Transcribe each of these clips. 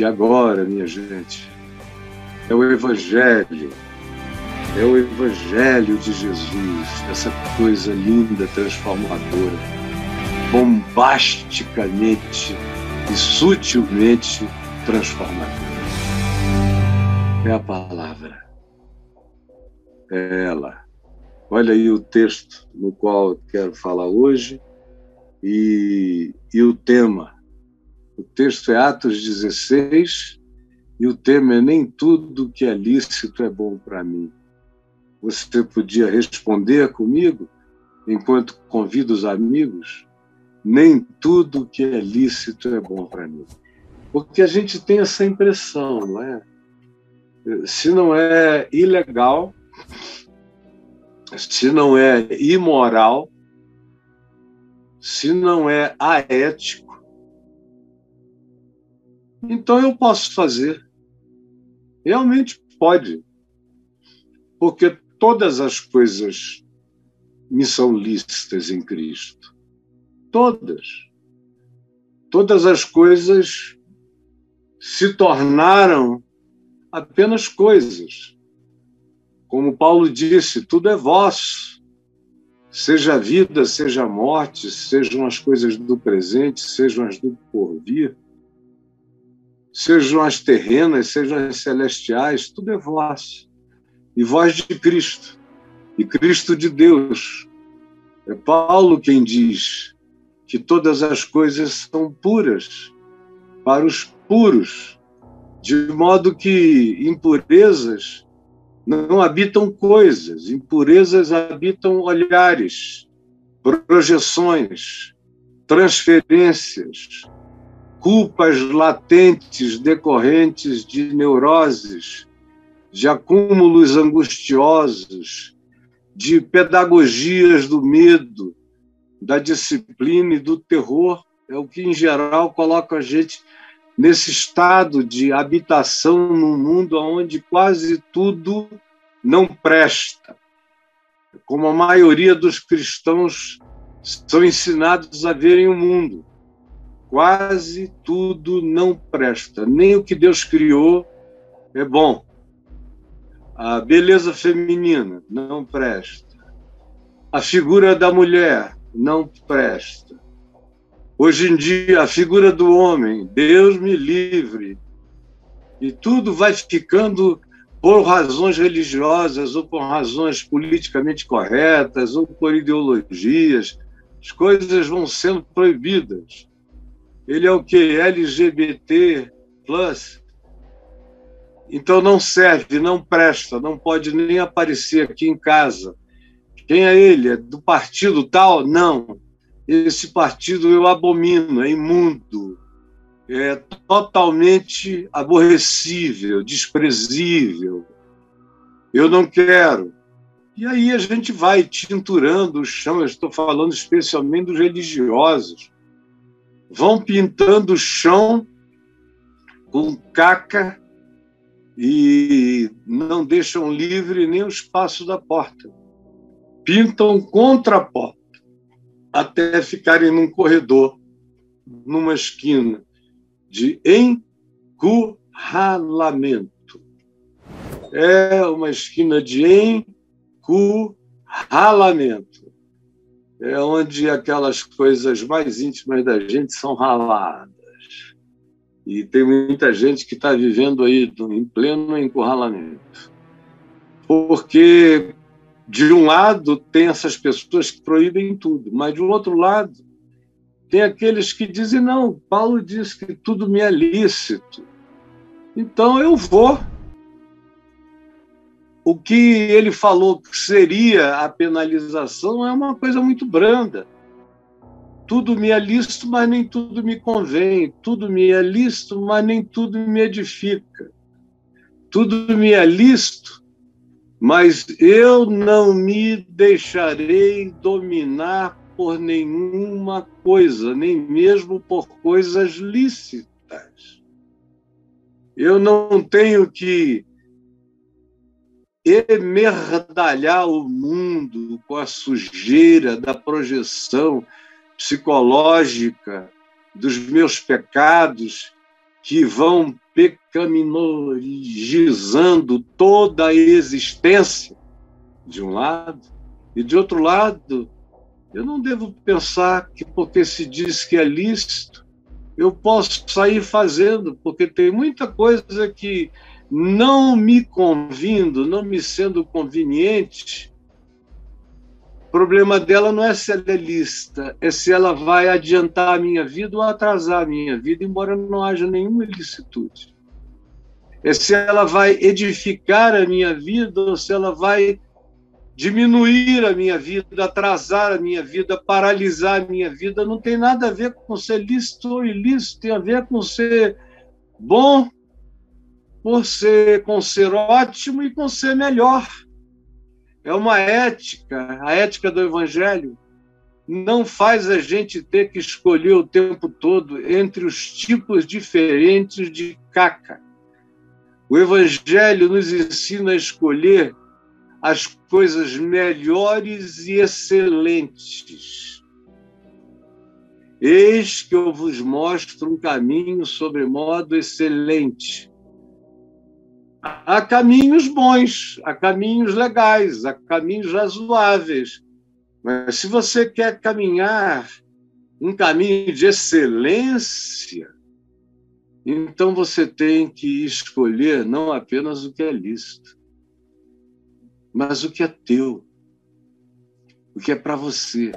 E agora, minha gente, é o Evangelho. É o Evangelho de Jesus, essa coisa linda, transformadora, bombasticamente e sutilmente transformadora. É a palavra. É ela. Olha aí o texto no qual eu quero falar hoje e, e o tema. O texto é Atos 16 e o tema é Nem tudo que é lícito é bom para mim. Você podia responder comigo, enquanto convido os amigos? Nem tudo que é lícito é bom para mim. Porque a gente tem essa impressão, não é? Se não é ilegal, se não é imoral, se não é aético, então eu posso fazer. Realmente pode. Porque todas as coisas me são lícitas em Cristo. Todas. Todas as coisas se tornaram apenas coisas como Paulo disse, tudo é vosso. Seja a vida, seja a morte, sejam as coisas do presente, sejam as do porvir, sejam as terrenas, sejam as celestiais, tudo é vosso. E vós de Cristo, e Cristo de Deus. É Paulo quem diz que todas as coisas são puras para os puros, de modo que impurezas não habitam coisas, impurezas habitam olhares, projeções, transferências, culpas latentes decorrentes de neuroses, de acúmulos angustiosos, de pedagogias do medo, da disciplina e do terror, é o que, em geral, coloca a gente nesse estado de habitação num mundo onde quase tudo não presta. Como a maioria dos cristãos são ensinados a verem o mundo. Quase tudo não presta. Nem o que Deus criou é bom. A beleza feminina não presta. A figura da mulher não presta. Hoje em dia, a figura do homem, Deus me livre, e tudo vai ficando por razões religiosas, ou por razões politicamente corretas, ou por ideologias, as coisas vão sendo proibidas. Ele é o que? LGBT plus. Então não serve, não presta, não pode nem aparecer aqui em casa. Quem é ele? É do partido tal? Não esse partido eu abomino, é imundo, é totalmente aborrecível, desprezível. Eu não quero. E aí a gente vai tinturando o chão, eu estou falando especialmente dos religiosos. Vão pintando o chão com caca e não deixam livre nem o espaço da porta. Pintam contra a porta até ficarem num corredor, numa esquina de encurralamento. É uma esquina de encurralamento. É onde aquelas coisas mais íntimas da gente são raladas. E tem muita gente que está vivendo aí em pleno encurralamento. Porque de um lado, tem essas pessoas que proíbem tudo, mas de um outro lado, tem aqueles que dizem: não, Paulo diz que tudo me é lícito, então eu vou. O que ele falou que seria a penalização é uma coisa muito branda. Tudo me é lícito, mas nem tudo me convém. Tudo me é lícito, mas nem tudo me edifica. Tudo me é lícito, mas eu não me deixarei dominar por nenhuma coisa, nem mesmo por coisas lícitas. Eu não tenho que emerdalhar o mundo com a sujeira da projeção psicológica dos meus pecados que vão pecaminologizando toda a existência, de um lado, e de outro lado, eu não devo pensar que porque se diz que é lícito, eu posso sair fazendo, porque tem muita coisa que não me convindo, não me sendo conveniente, o problema dela não é se ela é lista, é se ela vai adiantar a minha vida ou atrasar a minha vida, embora não haja nenhuma ilicitude. É se ela vai edificar a minha vida ou se ela vai diminuir a minha vida, atrasar a minha vida, paralisar a minha vida. Não tem nada a ver com ser lícito ou ilícito, tem a ver com ser bom por ser com ser ótimo e com ser melhor. É uma ética, a ética do evangelho não faz a gente ter que escolher o tempo todo entre os tipos diferentes de caca. O evangelho nos ensina a escolher as coisas melhores e excelentes. Eis que eu vos mostro um caminho sobremodo excelente há caminhos bons, há caminhos legais, há caminhos razoáveis. Mas se você quer caminhar um caminho de excelência, então você tem que escolher não apenas o que é lícito, mas o que é teu, o que é para você,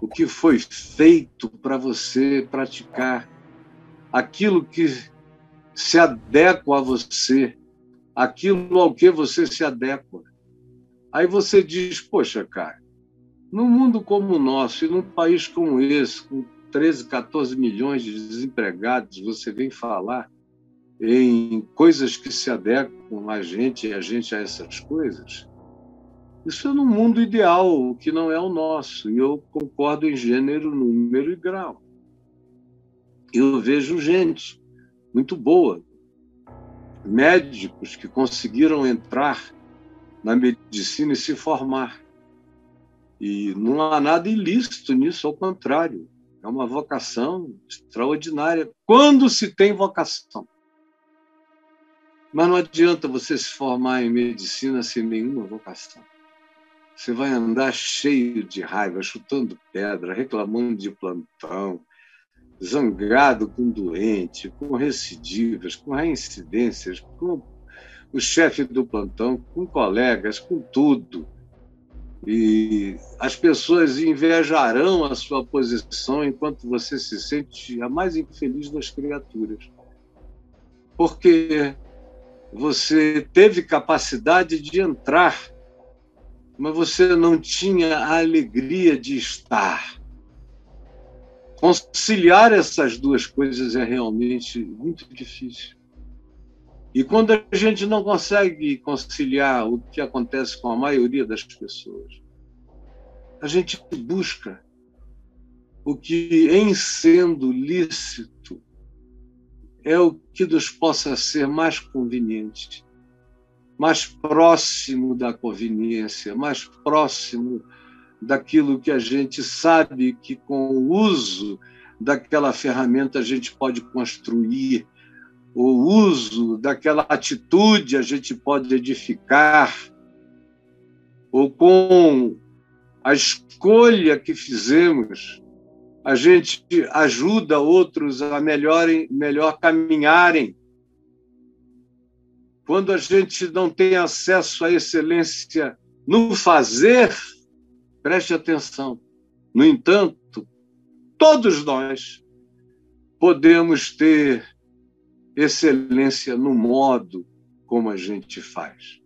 o que foi feito para você praticar, aquilo que se adequa a você, aquilo ao que você se adequa. Aí você diz, poxa, cara, num mundo como o nosso e num país como esse, com 13, 14 milhões de desempregados, você vem falar em coisas que se adequam a gente e a gente a essas coisas? Isso é no mundo ideal, que não é o nosso. E eu concordo em gênero, número e grau. Eu vejo gente muito boa. Médicos que conseguiram entrar na medicina e se formar. E não há nada ilícito nisso, ao contrário. É uma vocação extraordinária, quando se tem vocação. Mas não adianta você se formar em medicina sem nenhuma vocação. Você vai andar cheio de raiva, chutando pedra, reclamando de plantão, zangado com doente, com recidivas, com reincidências, com o chefe do plantão, com colegas, com tudo. E as pessoas invejarão a sua posição enquanto você se sente a mais infeliz das criaturas. Porque você teve capacidade de entrar, mas você não tinha a alegria de estar. Conciliar essas duas coisas é realmente muito difícil. E quando a gente não consegue conciliar o que acontece com a maioria das pessoas, a gente busca o que, em sendo lícito, é o que nos possa ser mais conveniente, mais próximo da conveniência, mais próximo daquilo que a gente sabe que com o uso daquela ferramenta a gente pode construir, o uso daquela atitude a gente pode edificar, ou com a escolha que fizemos, a gente ajuda outros a melhorem, melhor caminharem. Quando a gente não tem acesso à excelência no fazer, Preste atenção. No entanto, todos nós podemos ter excelência no modo como a gente faz.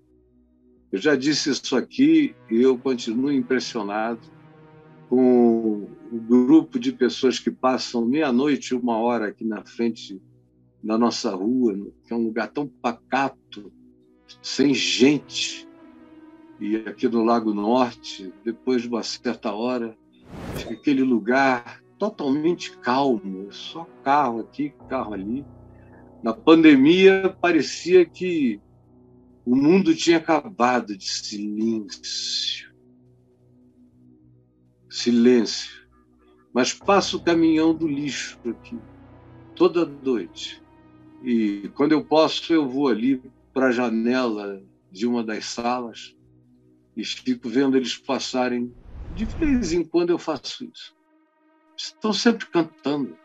Eu já disse isso aqui e eu continuo impressionado com o grupo de pessoas que passam meia-noite, uma hora aqui na frente da nossa rua, que é um lugar tão pacato, sem gente, e aqui no Lago Norte, depois de uma certa hora, fica aquele lugar totalmente calmo, só carro aqui, carro ali. Na pandemia, parecia que o mundo tinha acabado de silêncio. Silêncio. Mas passa o caminhão do lixo aqui. toda noite. E quando eu posso, eu vou ali para a janela de uma das salas e fico vendo eles passarem. De vez em quando eu faço isso. Estão sempre cantando,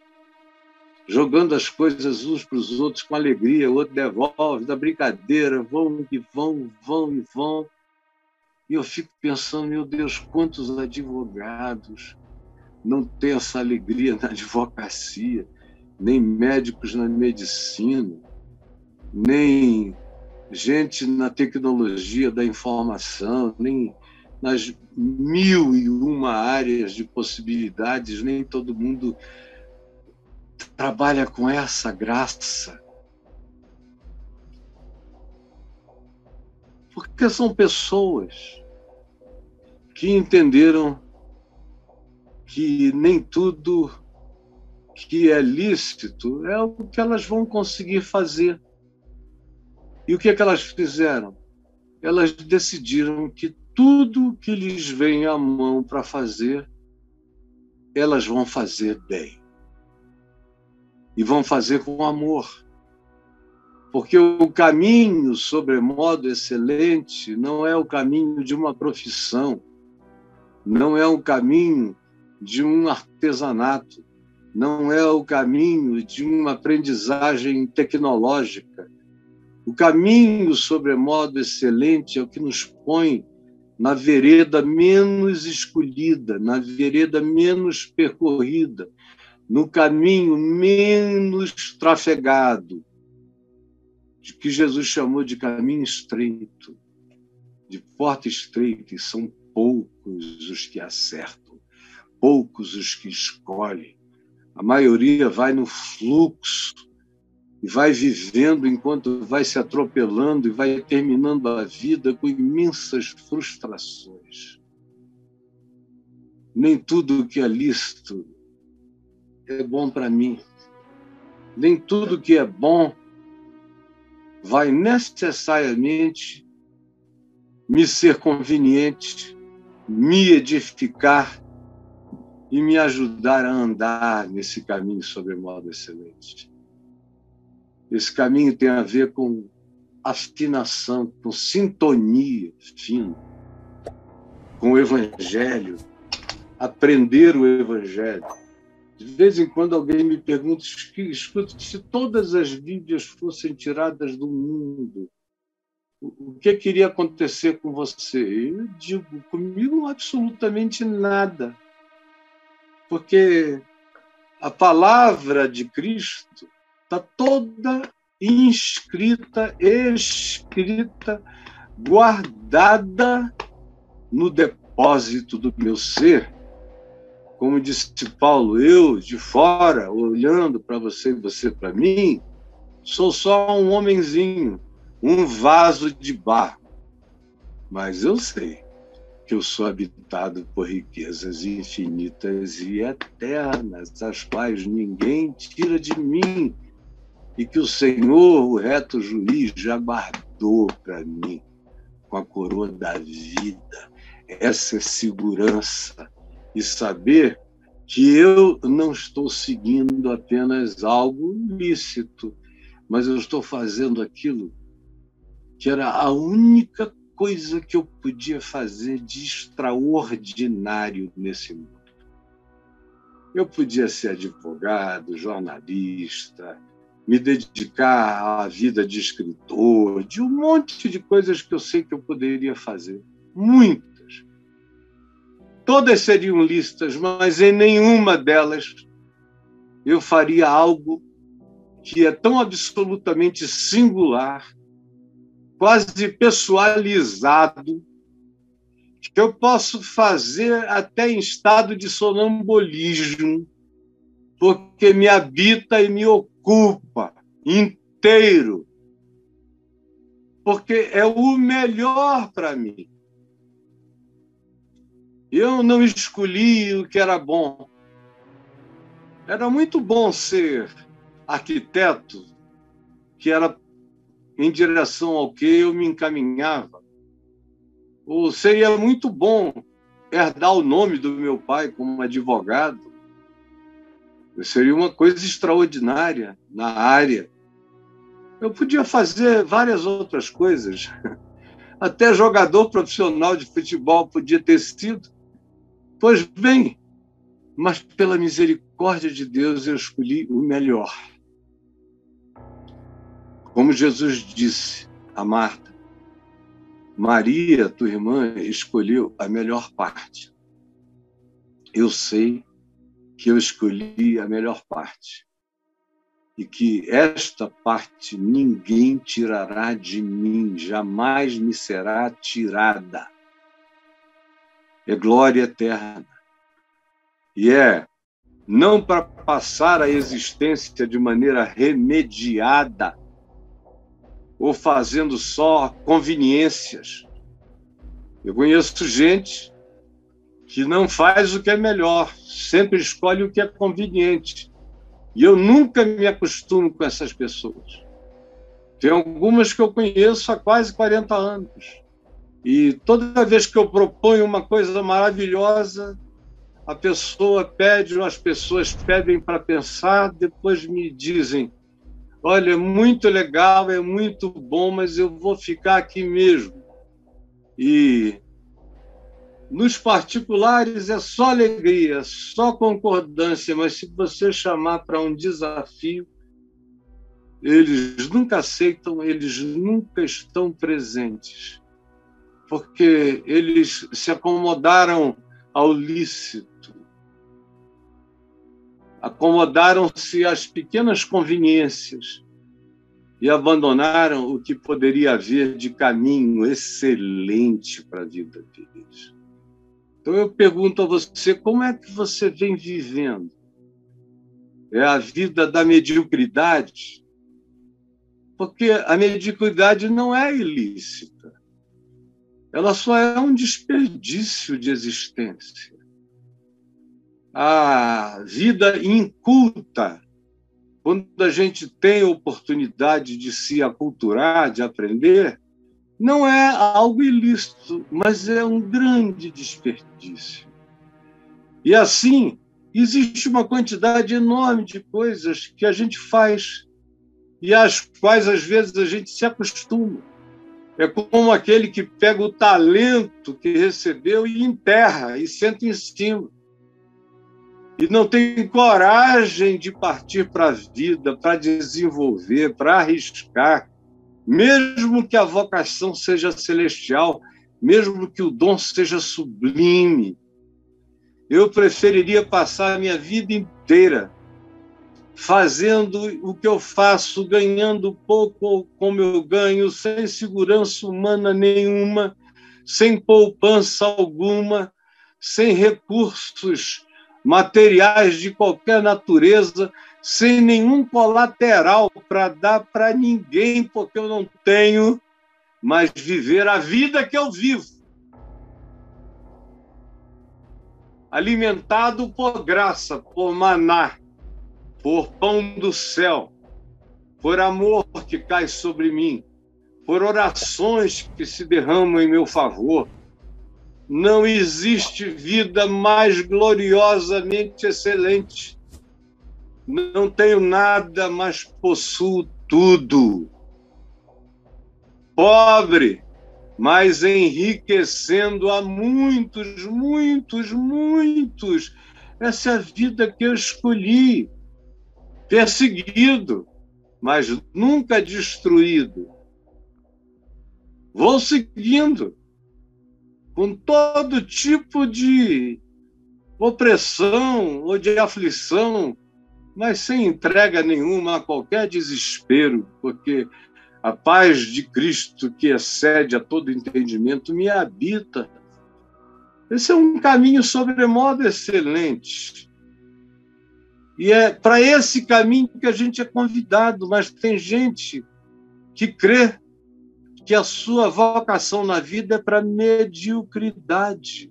jogando as coisas uns para os outros com alegria, o outro devolve, da brincadeira, vão e vão, vão e vão. E eu fico pensando, meu Deus, quantos advogados não têm essa alegria na advocacia, nem médicos na medicina, nem gente na tecnologia da informação, nem nas mil e uma áreas de possibilidades, nem todo mundo trabalha com essa graça. Porque são pessoas que entenderam que nem tudo que é lícito é o que elas vão conseguir fazer. E o que, é que elas fizeram? Elas decidiram que tudo que lhes vem à mão para fazer, elas vão fazer bem. E vão fazer com amor. Porque o caminho sobremodo excelente não é o caminho de uma profissão, não é o caminho de um artesanato, não é o caminho de uma aprendizagem tecnológica. O caminho sobremodo excelente é o que nos põe na vereda menos escolhida, na vereda menos percorrida, no caminho menos trafegado, que Jesus chamou de caminho estreito, de porta estreita, e são poucos os que acertam, poucos os que escolhem. A maioria vai no fluxo e vai vivendo enquanto vai se atropelando e vai terminando a vida com imensas frustrações. Nem tudo que é lícito é bom para mim. Nem tudo que é bom vai necessariamente me ser conveniente, me edificar e me ajudar a andar nesse caminho sobre modo excelente. Esse caminho tem a ver com afinação, com sintonia fina, com o Evangelho, aprender o Evangelho. De vez em quando alguém me pergunta, escuta, se todas as Bíblias fossem tiradas do mundo, o que queria acontecer com você? Eu digo, comigo absolutamente nada. Porque a palavra de Cristo está toda inscrita, escrita, guardada no depósito do meu ser. Como disse Paulo, eu de fora, olhando para você e você para mim, sou só um homenzinho, um vaso de barro. Mas eu sei que eu sou habitado por riquezas infinitas e eternas, as quais ninguém tira de mim e que o Senhor, o reto juiz, já guardou para mim com a coroa da vida. Essa é segurança e saber que eu não estou seguindo apenas algo lícito, mas eu estou fazendo aquilo que era a única coisa que eu podia fazer de extraordinário nesse mundo. Eu podia ser advogado, jornalista, me dedicar à vida de escritor, de um monte de coisas que eu sei que eu poderia fazer. Muitas. Todas seriam listas, mas em nenhuma delas eu faria algo que é tão absolutamente singular, quase pessoalizado, que eu posso fazer até em estado de sonambulismo, porque me habita e me ocupa culpa inteiro, porque é o melhor para mim. Eu não escolhi o que era bom. Era muito bom ser arquiteto, que era em direção ao que eu me encaminhava. Ou seria muito bom herdar o nome do meu pai como advogado, Seria uma coisa extraordinária na área. Eu podia fazer várias outras coisas. Até jogador profissional de futebol podia ter sido. Pois bem, mas pela misericórdia de Deus eu escolhi o melhor. Como Jesus disse a Marta, Maria, tua irmã, escolheu a melhor parte. Eu sei que eu escolhi a melhor parte e que esta parte ninguém tirará de mim, jamais me será tirada. É glória eterna. E é não para passar a existência de maneira remediada ou fazendo só conveniências. Eu conheço gente que não faz o que é melhor, sempre escolhe o que é conveniente. E eu nunca me acostumo com essas pessoas. Tem algumas que eu conheço há quase 40 anos. E toda vez que eu proponho uma coisa maravilhosa, a pessoa pede, ou as pessoas pedem para pensar, depois me dizem: Olha, é muito legal, é muito bom, mas eu vou ficar aqui mesmo. E nos particulares é só alegria, só concordância, mas se você chamar para um desafio, eles nunca aceitam, eles nunca estão presentes, porque eles se acomodaram ao lícito, acomodaram-se às pequenas conveniências e abandonaram o que poderia haver de caminho excelente para a vida deles. Então eu pergunto a você, como é que você vem vivendo? É a vida da mediocridade? Porque a mediocridade não é ilícita. Ela só é um desperdício de existência. A vida inculta, quando a gente tem oportunidade de se aculturar, de aprender, não é algo ilícito, mas é um grande desperdício. E assim, existe uma quantidade enorme de coisas que a gente faz e às quais às vezes a gente se acostuma. É como aquele que pega o talento que recebeu e enterra e senta em cima. E não tem coragem de partir para a vida, para desenvolver, para arriscar, mesmo que a vocação seja celestial, mesmo que o dom seja sublime, eu preferiria passar a minha vida inteira fazendo o que eu faço, ganhando pouco como eu ganho, sem segurança humana nenhuma, sem poupança alguma, sem recursos materiais de qualquer natureza, sem nenhum colateral para dar para ninguém, porque eu não tenho, mas viver a vida que eu vivo. Alimentado por graça, por maná, por pão do céu, por amor que cai sobre mim, por orações que se derramam em meu favor. Não existe vida mais gloriosamente excelente não tenho nada, mas possuo tudo. Pobre, mas enriquecendo a muitos, muitos, muitos. Essa é a vida que eu escolhi. Perseguido, mas nunca destruído. Vou seguindo, com todo tipo de opressão ou de aflição, mas sem entrega nenhuma a qualquer desespero, porque a paz de Cristo, que excede a todo entendimento, me habita. Esse é um caminho sobremodo excelente. E é para esse caminho que a gente é convidado, mas tem gente que crê que a sua vocação na vida é para mediocridade.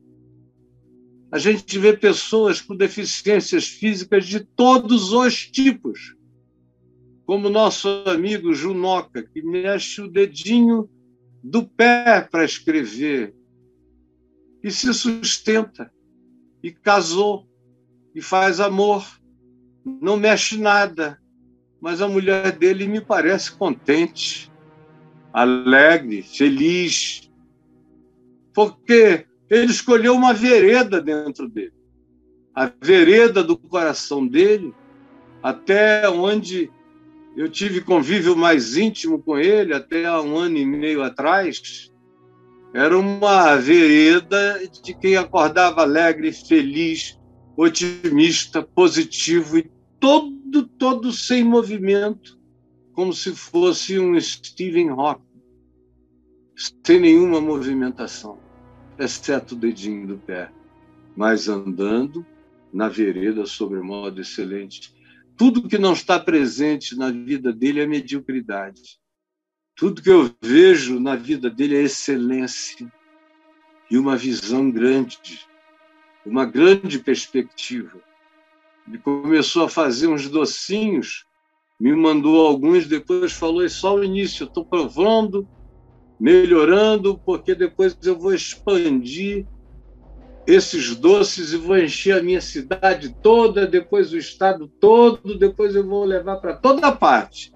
A gente vê pessoas com deficiências físicas de todos os tipos, como nosso amigo Junoca, que mexe o dedinho do pé para escrever e se sustenta, e casou, e faz amor, não mexe nada, mas a mulher dele me parece contente, alegre, feliz, porque ele escolheu uma vereda dentro dele. A vereda do coração dele, até onde eu tive convívio mais íntimo com ele, até há um ano e meio atrás, era uma vereda de quem acordava alegre, feliz, otimista, positivo e todo, todo sem movimento, como se fosse um Stephen Hawking, sem nenhuma movimentação, exceto o dedinho do pé, mas andando na vereda sobre modo excelente. Tudo que não está presente na vida dele é mediocridade. Tudo que eu vejo na vida dele é excelência e uma visão grande, uma grande perspectiva. Ele começou a fazer uns docinhos, me mandou alguns, depois falou: é só o início, estou provando, melhorando, porque depois eu vou expandir esses doces e vou encher a minha cidade toda, depois o estado todo, depois eu vou levar para toda parte.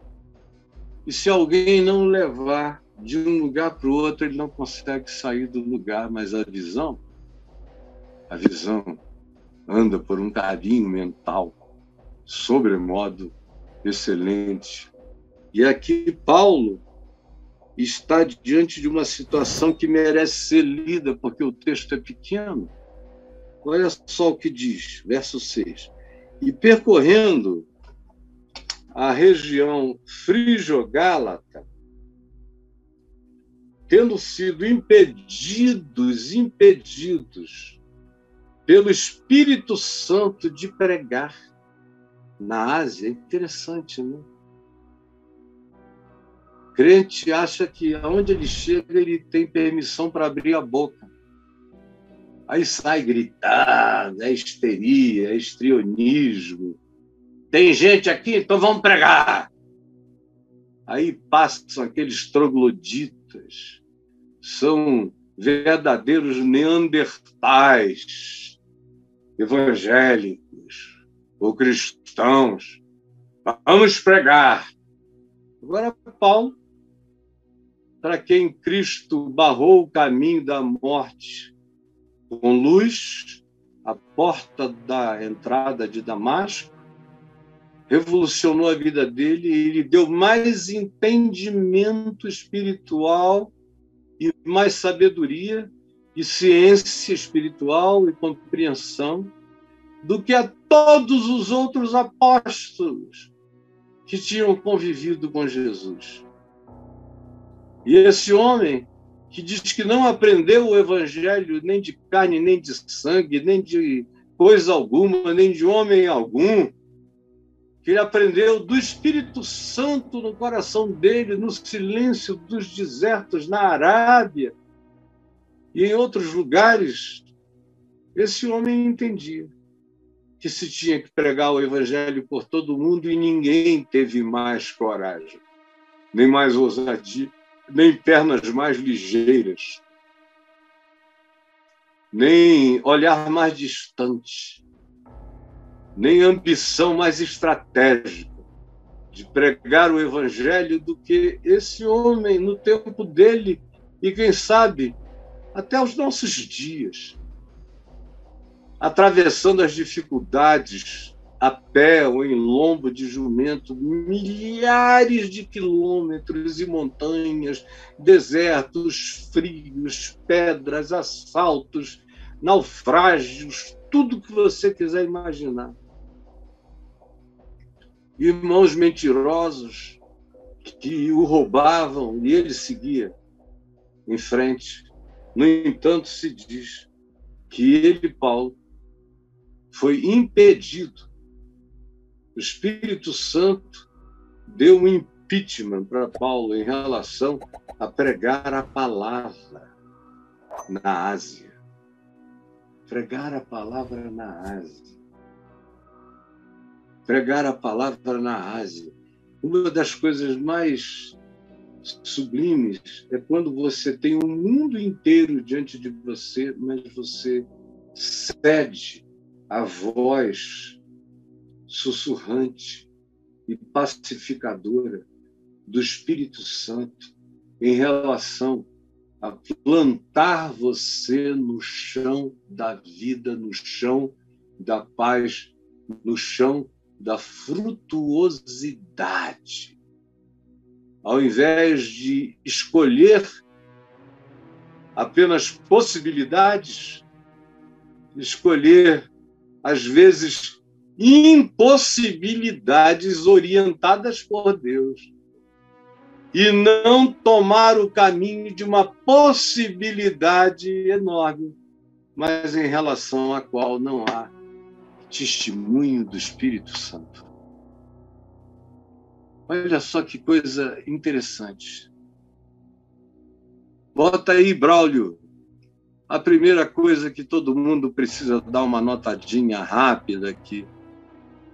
E se alguém não levar de um lugar para o outro, ele não consegue sair do lugar, mas a visão, a visão anda por um caminho mental sobremodo excelente. E aqui Paulo está diante de uma situação que merece ser lida, porque o texto é pequeno. Olha só o que diz, verso 6. E percorrendo a região frigio-gálata, tendo sido impedidos, impedidos pelo Espírito Santo de pregar na Ásia. É interessante, né? Crente acha que aonde ele chega, ele tem permissão para abrir a boca. Aí sai gritando, é histeria, é estrionismo. Tem gente aqui, então vamos pregar. Aí passam aqueles trogloditas, são verdadeiros neandertais, evangélicos ou cristãos. Vamos pregar. Agora, Paulo, para quem Cristo barrou o caminho da morte com luz, a porta da entrada de Damasco, revolucionou a vida dele e lhe deu mais entendimento espiritual e mais sabedoria e ciência espiritual e compreensão do que a todos os outros apóstolos que tinham convivido com Jesus. E esse homem que diz que não aprendeu o evangelho nem de carne, nem de sangue, nem de coisa alguma, nem de homem algum, que ele aprendeu do Espírito Santo no coração dele, no silêncio dos desertos na Arábia, e em outros lugares, esse homem entendia que se tinha que pregar o evangelho por todo mundo e ninguém teve mais coragem, nem mais ousadia, nem pernas mais ligeiras, nem olhar mais distante, nem ambição mais estratégica de pregar o evangelho do que esse homem no tempo dele e quem sabe até os nossos dias, atravessando as dificuldades a pé ou em lombo de jumento, milhares de quilômetros e montanhas, desertos frios, pedras, assaltos, naufrágios, tudo que você quiser imaginar. Irmãos mentirosos que o roubavam e ele seguia em frente no entanto, se diz que ele, Paulo, foi impedido. O Espírito Santo deu um impeachment para Paulo em relação a pregar a palavra na Ásia. Pregar a palavra na Ásia. Pregar a palavra na Ásia. Uma das coisas mais sublimes é quando você tem o um mundo inteiro diante de você, mas você cede a voz sussurrante e pacificadora do Espírito Santo em relação a plantar você no chão da vida, no chão da paz, no chão da frutuosidade. Ao invés de escolher apenas possibilidades, escolher, às vezes, impossibilidades orientadas por Deus e não tomar o caminho de uma possibilidade enorme, mas em relação à qual não há testemunho do Espírito Santo. Olha só que coisa interessante. Bota aí, Braulio, a primeira coisa que todo mundo precisa dar uma notadinha rápida aqui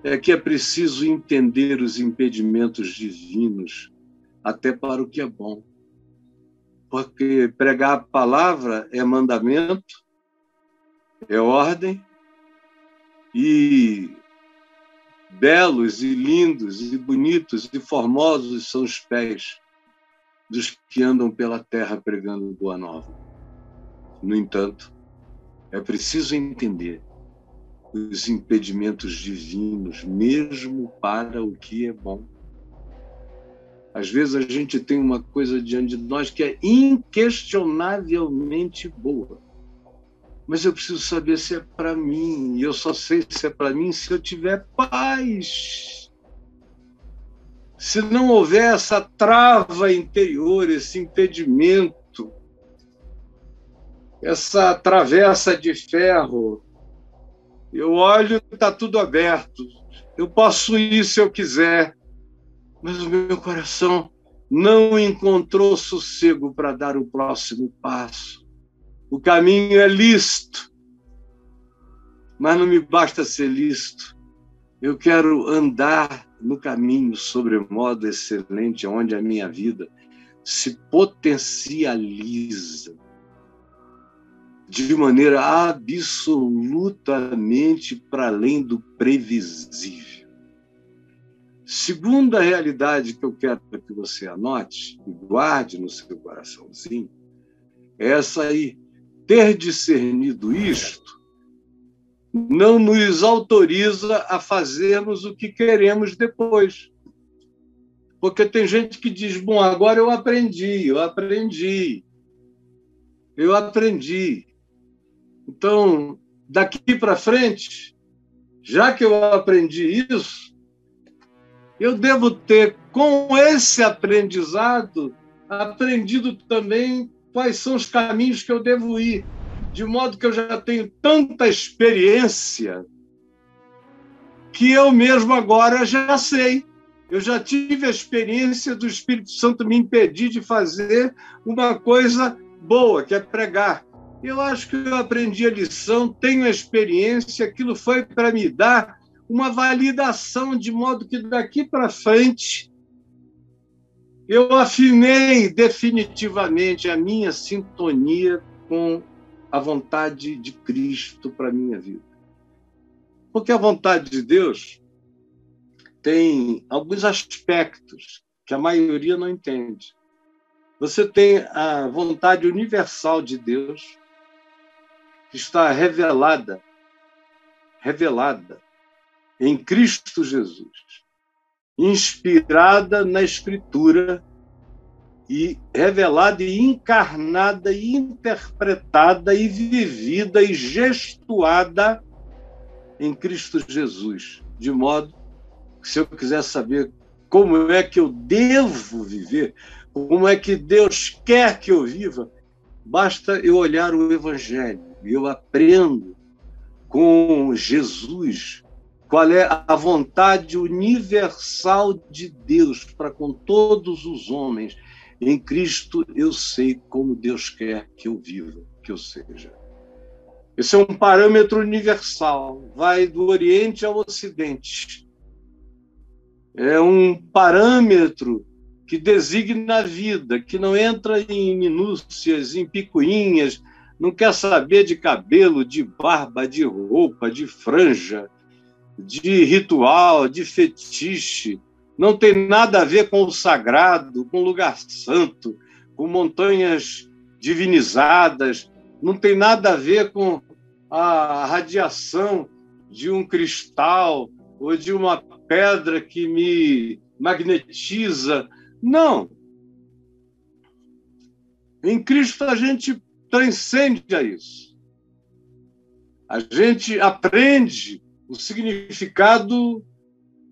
é que é preciso entender os impedimentos divinos até para o que é bom. Porque pregar a palavra é mandamento, é ordem, e belos e lindos e bonitos e formosos são os pés dos que andam pela terra pregando boa nova. No entanto, é preciso entender os impedimentos divinos, mesmo para o que é bom. Às vezes a gente tem uma coisa diante de nós que é inquestionavelmente boa. Mas eu preciso saber se é para mim. E eu só sei se é para mim se eu tiver paz. Se não houver essa trava interior, esse impedimento, essa travessa de ferro, eu olho, está tudo aberto. Eu posso ir se eu quiser mas o meu coração não encontrou sossego para dar o próximo passo. O caminho é listo, mas não me basta ser listo. Eu quero andar no caminho sobremodo excelente, onde a minha vida se potencializa de maneira absolutamente para além do previsível. Segunda realidade que eu quero que você anote e guarde no seu coraçãozinho é essa aí. Ter discernido isto não nos autoriza a fazermos o que queremos depois. Porque tem gente que diz: bom, agora eu aprendi, eu aprendi, eu aprendi. Então, daqui para frente, já que eu aprendi isso, eu devo ter, com esse aprendizado, aprendido também quais são os caminhos que eu devo ir, de modo que eu já tenho tanta experiência que eu mesmo agora já sei. Eu já tive a experiência do Espírito Santo me impedir de fazer uma coisa boa, que é pregar. Eu acho que eu aprendi a lição, tenho a experiência, aquilo foi para me dar uma validação, de modo que daqui para frente eu afinei definitivamente a minha sintonia com a vontade de Cristo para a minha vida. Porque a vontade de Deus tem alguns aspectos que a maioria não entende. Você tem a vontade universal de Deus, está revelada, revelada em Cristo Jesus, inspirada na Escritura e revelada e encarnada e interpretada e vivida e gestuada em Cristo Jesus, de modo que se eu quiser saber como é que eu devo viver, como é que Deus quer que eu viva, basta eu olhar o Evangelho eu aprendo com Jesus qual é a vontade universal de Deus para com todos os homens. Em Cristo eu sei como Deus quer que eu viva, que eu seja. Esse é um parâmetro universal, vai do Oriente ao Ocidente. É um parâmetro que designa a vida, que não entra em minúcias, em picuinhas, não quer saber de cabelo, de barba, de roupa, de franja, de ritual, de fetiche, não tem nada a ver com o sagrado, com o lugar santo, com montanhas divinizadas, não tem nada a ver com a radiação de um cristal ou de uma pedra que me magnetiza. Não. Em Cristo a gente transcende a isso. A gente aprende o significado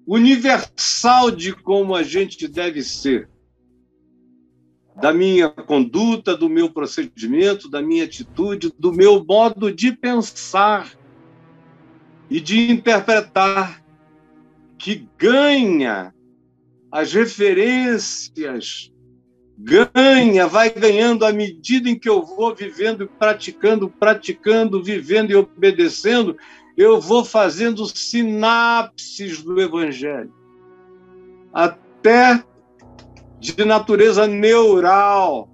universal de como a gente deve ser. Da minha conduta, do meu procedimento, da minha atitude, do meu modo de pensar e de interpretar, que ganha as referências, ganha, vai ganhando à medida em que eu vou vivendo, praticando, praticando, vivendo e obedecendo, eu vou fazendo sinapses do Evangelho, até de natureza neural.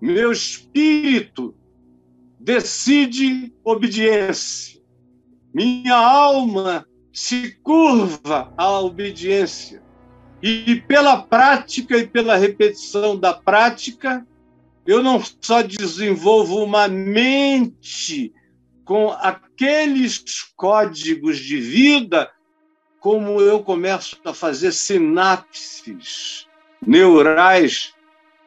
Meu espírito decide obediência. Minha alma se curva à obediência. E pela prática e pela repetição da prática, eu não só desenvolvo uma mente com aqueles códigos de vida, como eu começo a fazer sinapses neurais,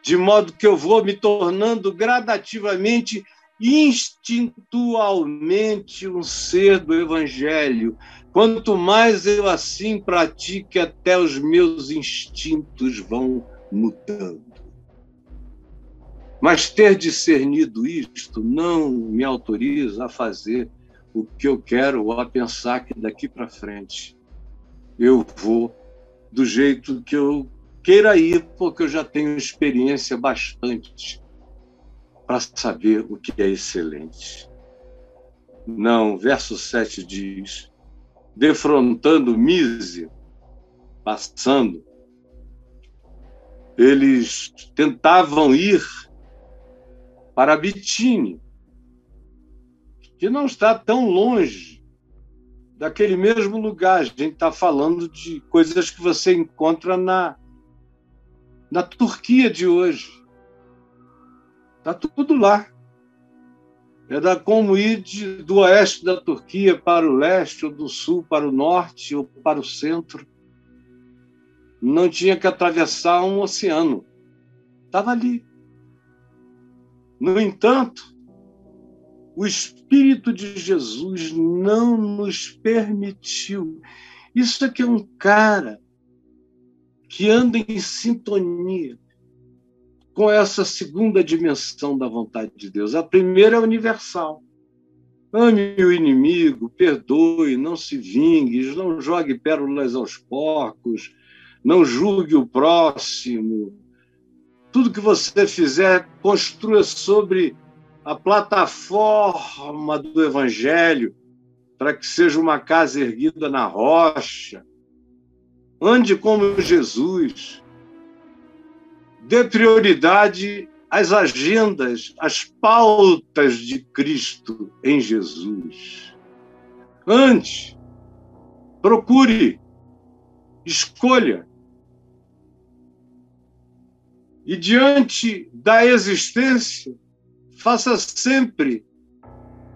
de modo que eu vou me tornando gradativamente, instintualmente, um ser do Evangelho. Quanto mais eu assim pratique, até os meus instintos vão mudando. Mas ter discernido isto não me autoriza a fazer o que eu quero ou a pensar que daqui para frente eu vou do jeito que eu queira ir, porque eu já tenho experiência bastante para saber o que é excelente. Não, verso 7 diz: defrontando Mise, passando, eles tentavam ir para Bitine, que não está tão longe daquele mesmo lugar. A gente está falando de coisas que você encontra na, na Turquia de hoje. Está tudo lá. É da como ir do oeste da Turquia para o leste, ou do sul para o norte, ou para o centro. Não tinha que atravessar um oceano. Estava ali. No entanto, o Espírito de Jesus não nos permitiu. Isso aqui é um cara que anda em sintonia com essa segunda dimensão da vontade de Deus. A primeira é universal. Ame o inimigo, perdoe, não se vingue, não jogue pérolas aos porcos, não julgue o próximo, tudo que você fizer, construa sobre a plataforma do Evangelho, para que seja uma casa erguida na rocha. Ande como Jesus. Dê prioridade às agendas, às pautas de Cristo em Jesus. Ande, procure, escolha e diante da existência, faça sempre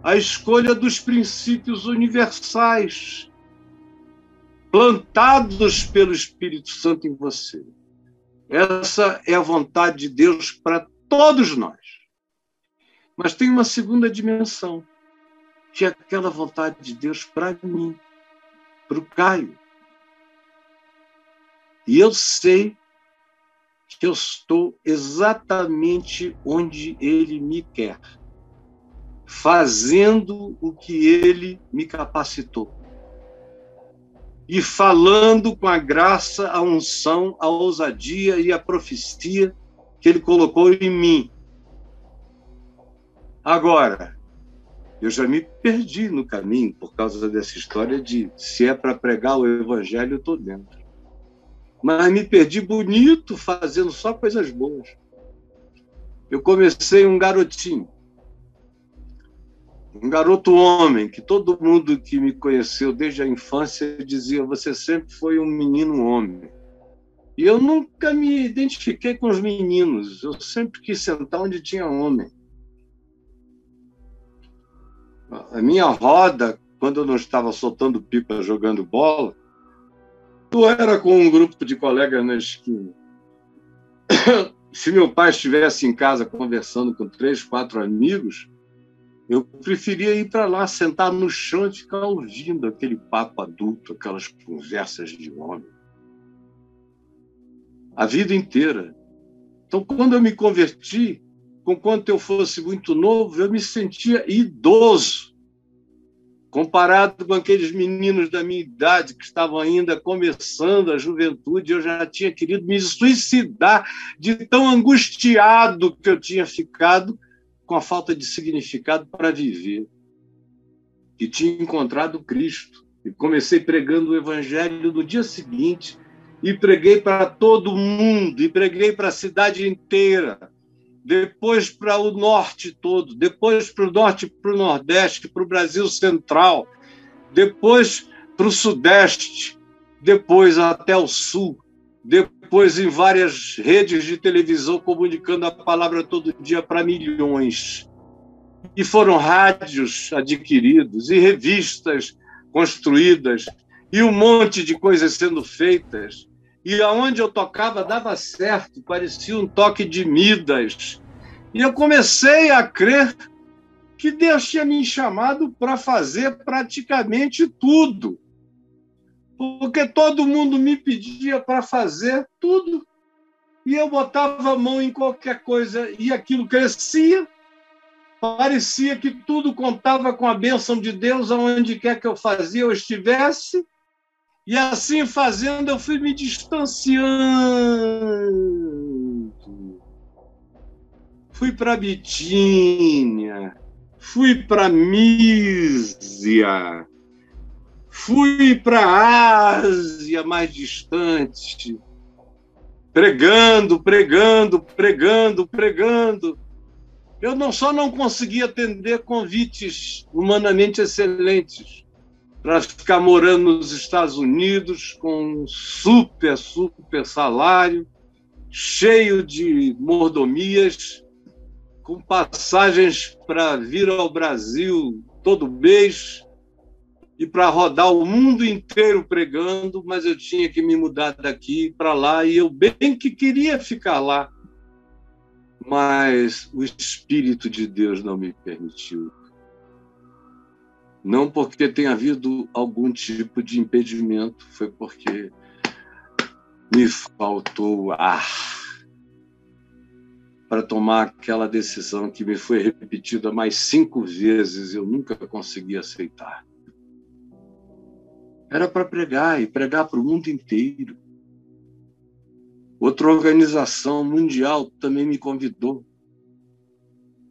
a escolha dos princípios universais plantados pelo Espírito Santo em você. Essa é a vontade de Deus para todos nós. Mas tem uma segunda dimensão, que é aquela vontade de Deus para mim, para o Caio. E eu sei que eu estou exatamente onde ele me quer, fazendo o que ele me capacitou. E falando com a graça, a unção, a ousadia e a profecia que ele colocou em mim. Agora, eu já me perdi no caminho por causa dessa história de se é para pregar o evangelho, eu estou dentro mas me perdi bonito fazendo só coisas boas. Eu comecei um garotinho. Um garoto homem, que todo mundo que me conheceu desde a infância dizia: você sempre foi um menino homem. E eu nunca me identifiquei com os meninos, eu sempre quis sentar onde tinha homem. A minha roda, quando eu não estava soltando pipa jogando bola, eu era com um grupo de colegas na esquina. Se meu pai estivesse em casa conversando com três, quatro amigos, eu preferia ir para lá, sentar no chão e ficar ouvindo aquele papo adulto, aquelas conversas de homem. A vida inteira. Então, quando eu me converti, com quanto eu fosse muito novo, eu me sentia idoso. Comparado com aqueles meninos da minha idade que estavam ainda começando a juventude, eu já tinha querido me suicidar de tão angustiado que eu tinha ficado com a falta de significado para viver. E tinha encontrado Cristo. E comecei pregando o Evangelho no dia seguinte, e preguei para todo mundo, e preguei para a cidade inteira, depois para o norte todo, depois para o norte para o nordeste, para o Brasil central, depois para o sudeste, depois até o sul, depois em várias redes de televisão comunicando a palavra todo dia para milhões. E foram rádios adquiridos e revistas construídas e um monte de coisas sendo feitas. E aonde eu tocava dava certo, parecia um toque de Midas. E eu comecei a crer que Deus tinha me chamado para fazer praticamente tudo porque todo mundo me pedia para fazer tudo. E eu botava a mão em qualquer coisa e aquilo crescia. Parecia que tudo contava com a bênção de Deus aonde quer que eu fazia eu estivesse. E assim fazendo, eu fui me distanciando. Fui para Bitínia, fui para Mísia, Fui para a Ásia mais distante, pregando, pregando, pregando, pregando. Eu não só não consegui atender convites humanamente excelentes para ficar morando nos Estados Unidos com um super, super salário, cheio de mordomias, com passagens para vir ao Brasil todo mês, e para rodar o mundo inteiro pregando, mas eu tinha que me mudar daqui para lá e eu bem que queria ficar lá. Mas o Espírito de Deus não me permitiu. Não porque tenha havido algum tipo de impedimento, foi porque me faltou ar para tomar aquela decisão que me foi repetida mais cinco vezes e eu nunca consegui aceitar. Era para pregar e pregar para o mundo inteiro. Outra organização mundial também me convidou.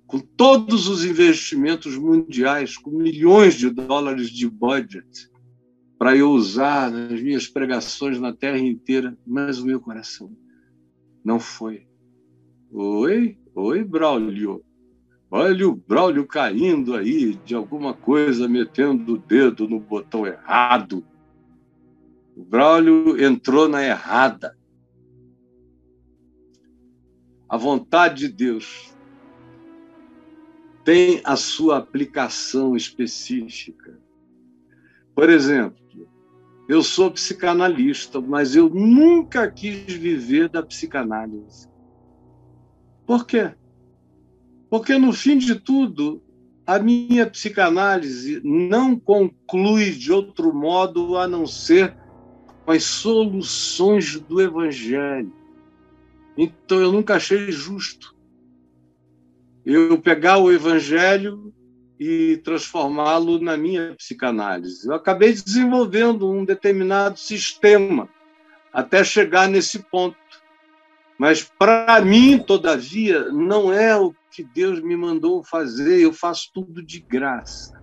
Com todos os investimentos mundiais, com milhões de dólares de budget, para eu usar nas minhas pregações na terra inteira, mas o meu coração não foi. Oi, oi, Braulio. Olha o Braulio caindo aí de alguma coisa, metendo o dedo no botão errado. O Braulio entrou na errada. A vontade de Deus tem a sua aplicação específica. Por exemplo, eu sou psicanalista, mas eu nunca quis viver da psicanálise. Por quê? Porque, no fim de tudo, a minha psicanálise não conclui de outro modo a não ser com as soluções do Evangelho. Então, eu nunca achei justo eu pegar o Evangelho e transformá-lo na minha psicanálise. Eu acabei desenvolvendo um determinado sistema até chegar nesse ponto. Mas, para mim, todavia, não é o que Deus me mandou fazer, eu faço tudo de graça.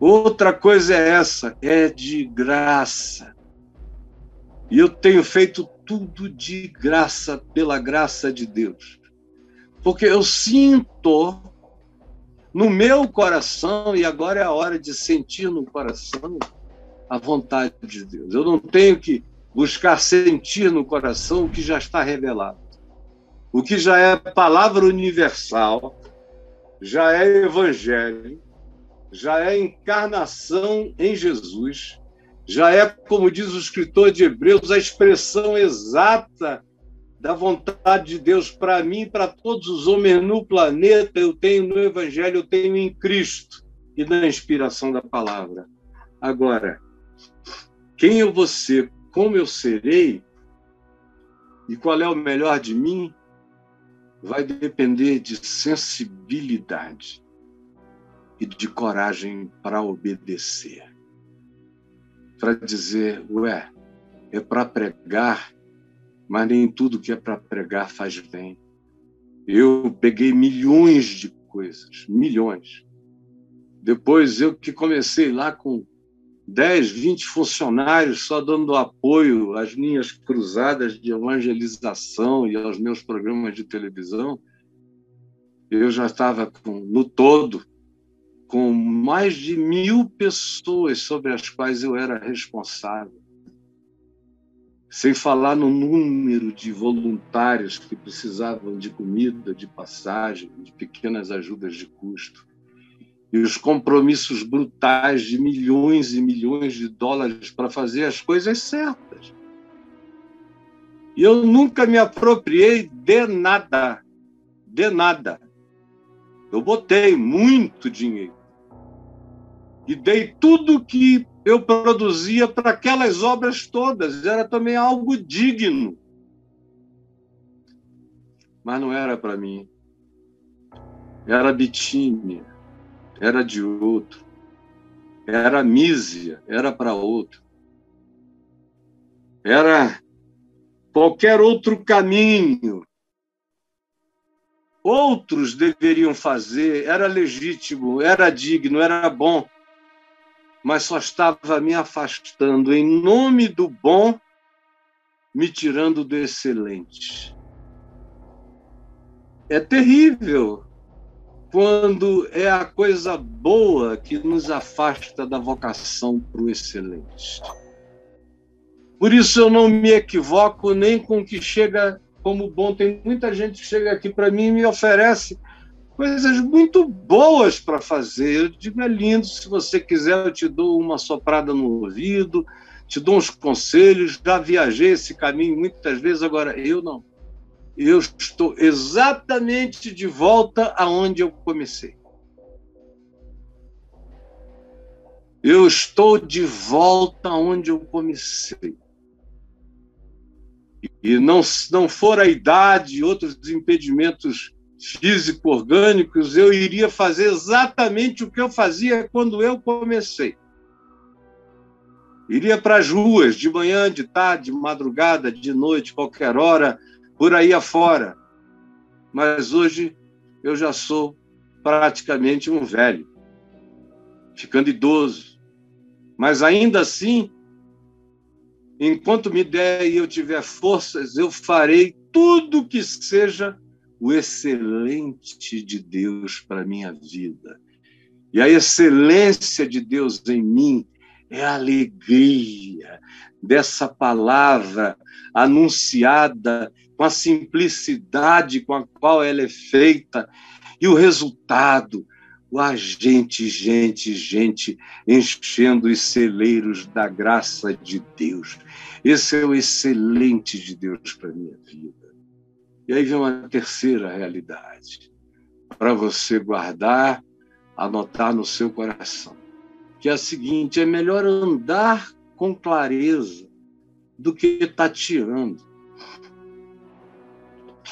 Outra coisa é essa, é de graça. E eu tenho feito tudo de graça, pela graça de Deus. Porque eu sinto no meu coração, e agora é a hora de sentir no coração a vontade de Deus. Eu não tenho que buscar sentir no coração o que já está revelado. O que já é palavra universal, já é evangelho, já é encarnação em Jesus, já é, como diz o escritor de Hebreus, a expressão exata da vontade de Deus para mim e para todos os homens no planeta. Eu tenho no Evangelho, eu tenho em Cristo e na inspiração da palavra. Agora, quem eu vou ser, como eu serei e qual é o melhor de mim, vai depender de sensibilidade e de coragem para obedecer. Para dizer, ué, é para pregar, mas nem tudo que é para pregar faz bem. Eu peguei milhões de coisas, milhões. Depois eu que comecei lá com 10, 20 funcionários só dando apoio às minhas cruzadas de evangelização e aos meus programas de televisão, eu já estava com, no todo com mais de mil pessoas sobre as quais eu era responsável. Sem falar no número de voluntários que precisavam de comida, de passagem, de pequenas ajudas de custo. E os compromissos brutais de milhões e milhões de dólares para fazer as coisas certas. E eu nunca me apropriei de nada. De nada. Eu botei muito dinheiro e dei tudo que eu produzia para aquelas obras todas. Era também algo digno. Mas não era para mim. Era Bitínia, era de outro. Era Mísia, era para outro. Era qualquer outro caminho. Outros deveriam fazer, era legítimo, era digno, era bom mas só estava me afastando em nome do bom, me tirando do excelente. É terrível quando é a coisa boa que nos afasta da vocação para o excelente. Por isso eu não me equivoco nem com o que chega como bom. Tem muita gente que chega aqui para mim e me oferece coisas muito boas para fazer. Eu digo, é lindo, se você quiser, eu te dou uma soprada no ouvido, te dou uns conselhos. Já viajei esse caminho muitas vezes, agora eu não. Eu estou exatamente de volta aonde eu comecei. Eu estou de volta aonde eu comecei. E não, não for a idade e outros impedimentos físico-orgânicos, eu iria fazer exatamente o que eu fazia quando eu comecei. Iria para as ruas, de manhã, de tarde, de madrugada, de noite, qualquer hora, por aí afora. Mas hoje eu já sou praticamente um velho, ficando idoso. Mas ainda assim, enquanto me der e eu tiver forças, eu farei tudo que seja o excelente de Deus para minha vida. E a excelência de Deus em mim é a alegria dessa palavra anunciada com a simplicidade com a qual ela é feita e o resultado, o agente, gente, gente enchendo os celeiros da graça de Deus. Esse é o excelente de Deus para minha vida. E aí vem uma terceira realidade, para você guardar, anotar no seu coração, que é a seguinte: é melhor andar com clareza do que tateando.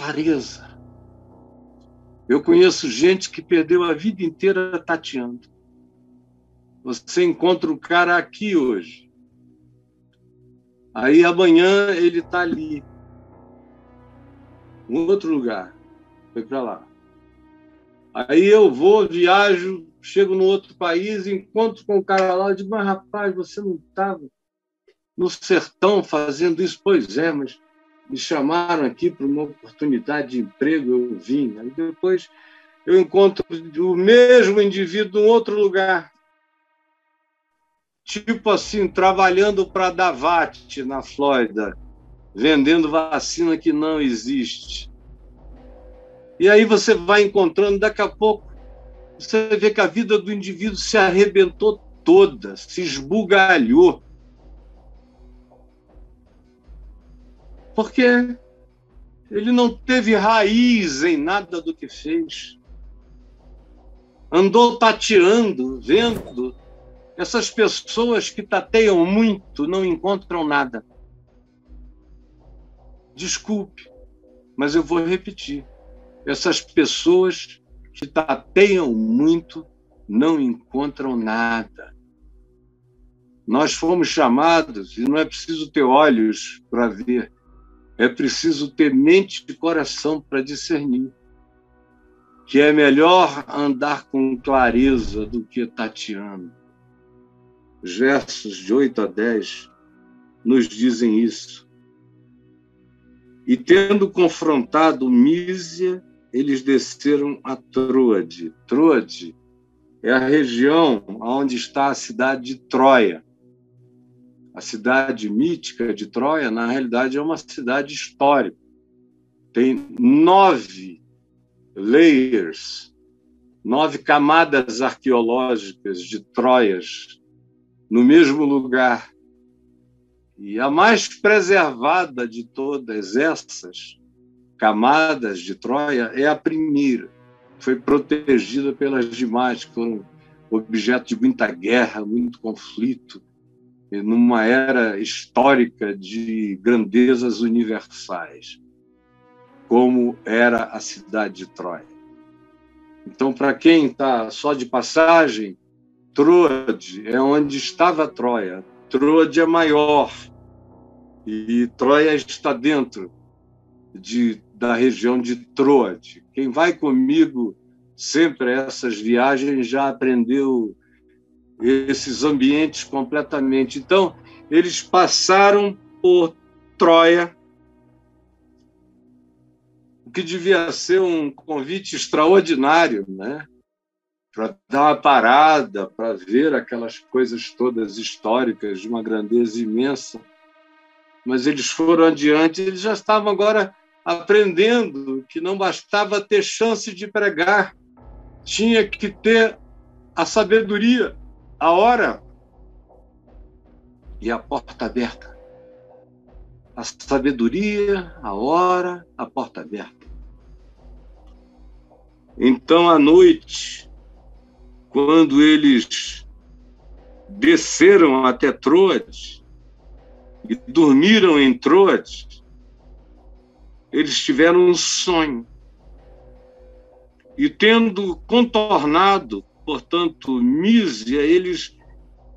Clareza. Eu conheço gente que perdeu a vida inteira tateando. Você encontra o cara aqui hoje. Aí amanhã ele está ali um outro lugar. Foi para lá. Aí eu vou, viajo, chego no outro país, encontro com o cara lá, eu digo, mas rapaz, você não estava no sertão fazendo isso? Pois é, mas me chamaram aqui para uma oportunidade de emprego, eu vim. Aí depois eu encontro o mesmo indivíduo em outro lugar. Tipo assim, trabalhando para a Davat, na Flórida, vendendo vacina que não existe. E aí você vai encontrando, daqui a pouco, você vê que a vida do indivíduo se arrebentou toda, se esbugalhou. Porque ele não teve raiz em nada do que fez. Andou tateando, vendo. Essas pessoas que tateiam muito não encontram nada. Desculpe, mas eu vou repetir. Essas pessoas que tateiam muito não encontram nada. Nós fomos chamados, e não é preciso ter olhos para ver, é preciso ter mente e coração para discernir. Que é melhor andar com clareza do que tateando. Os versos de 8 a 10 nos dizem isso. E tendo confrontado Mísia eles desceram a Troade. Troade é a região onde está a cidade de Troia. A cidade mítica de Troia, na realidade, é uma cidade histórica. Tem nove layers, nove camadas arqueológicas de Troias no mesmo lugar. E a mais preservada de todas essas camadas de Troia é a primeira. Foi protegida pelas demais, que foram objeto de muita guerra, muito conflito, numa era histórica de grandezas universais, como era a cidade de Troia. Então, para quem está só de passagem, Troade é onde estava Troia. Troade é maior e Troia está dentro de da região de Troade. Quem vai comigo sempre a essas viagens já aprendeu esses ambientes completamente. Então, eles passaram por Troia, o que devia ser um convite extraordinário, né? Para dar uma parada, para ver aquelas coisas todas históricas de uma grandeza imensa. Mas eles foram adiante, eles já estavam agora aprendendo que não bastava ter chance de pregar, tinha que ter a sabedoria, a hora e a porta aberta. A sabedoria, a hora, a porta aberta. Então, à noite, quando eles desceram até Troade e dormiram em Troade, eles tiveram um sonho. E tendo contornado, portanto, Mísia, eles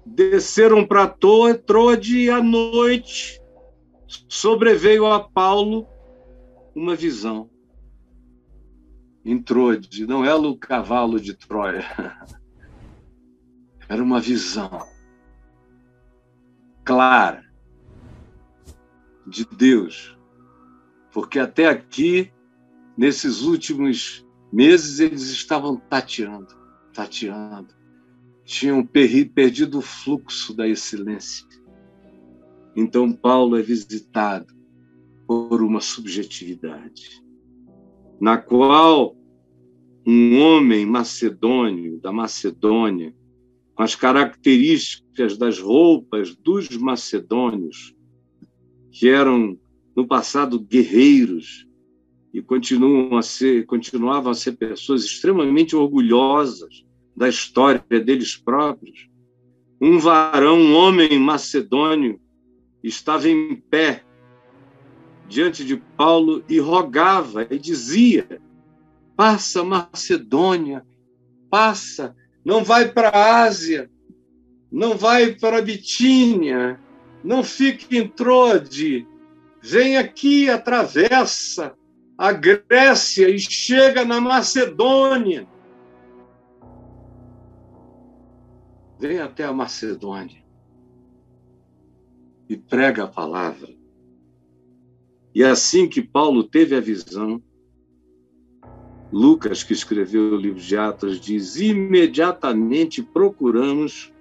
desceram para Troade e à noite sobreveio a Paulo uma visão. Em Troade, não era o cavalo de Troia, era uma visão clara de Deus. Porque até aqui, nesses últimos meses, eles estavam tateando, tateando. Tinham perdido o fluxo da excelência. Então, Paulo é visitado por uma subjetividade, na qual um homem macedônio, da Macedônia, com as características das roupas dos macedônios, que eram no passado guerreiros e continuam a ser, continuavam a ser pessoas extremamente orgulhosas da história deles próprios. Um varão, um homem macedônio, estava em pé diante de Paulo e rogava e dizia: Passa Macedônia, passa, não vai para a Ásia, não vai para a Bitínia, não fique em Trode, vem aqui, atravessa a Grécia e chega na Macedônia. Vem até a Macedônia e prega a palavra. E assim que Paulo teve a visão, Lucas, que escreveu o livro de Atos, diz: imediatamente procuramos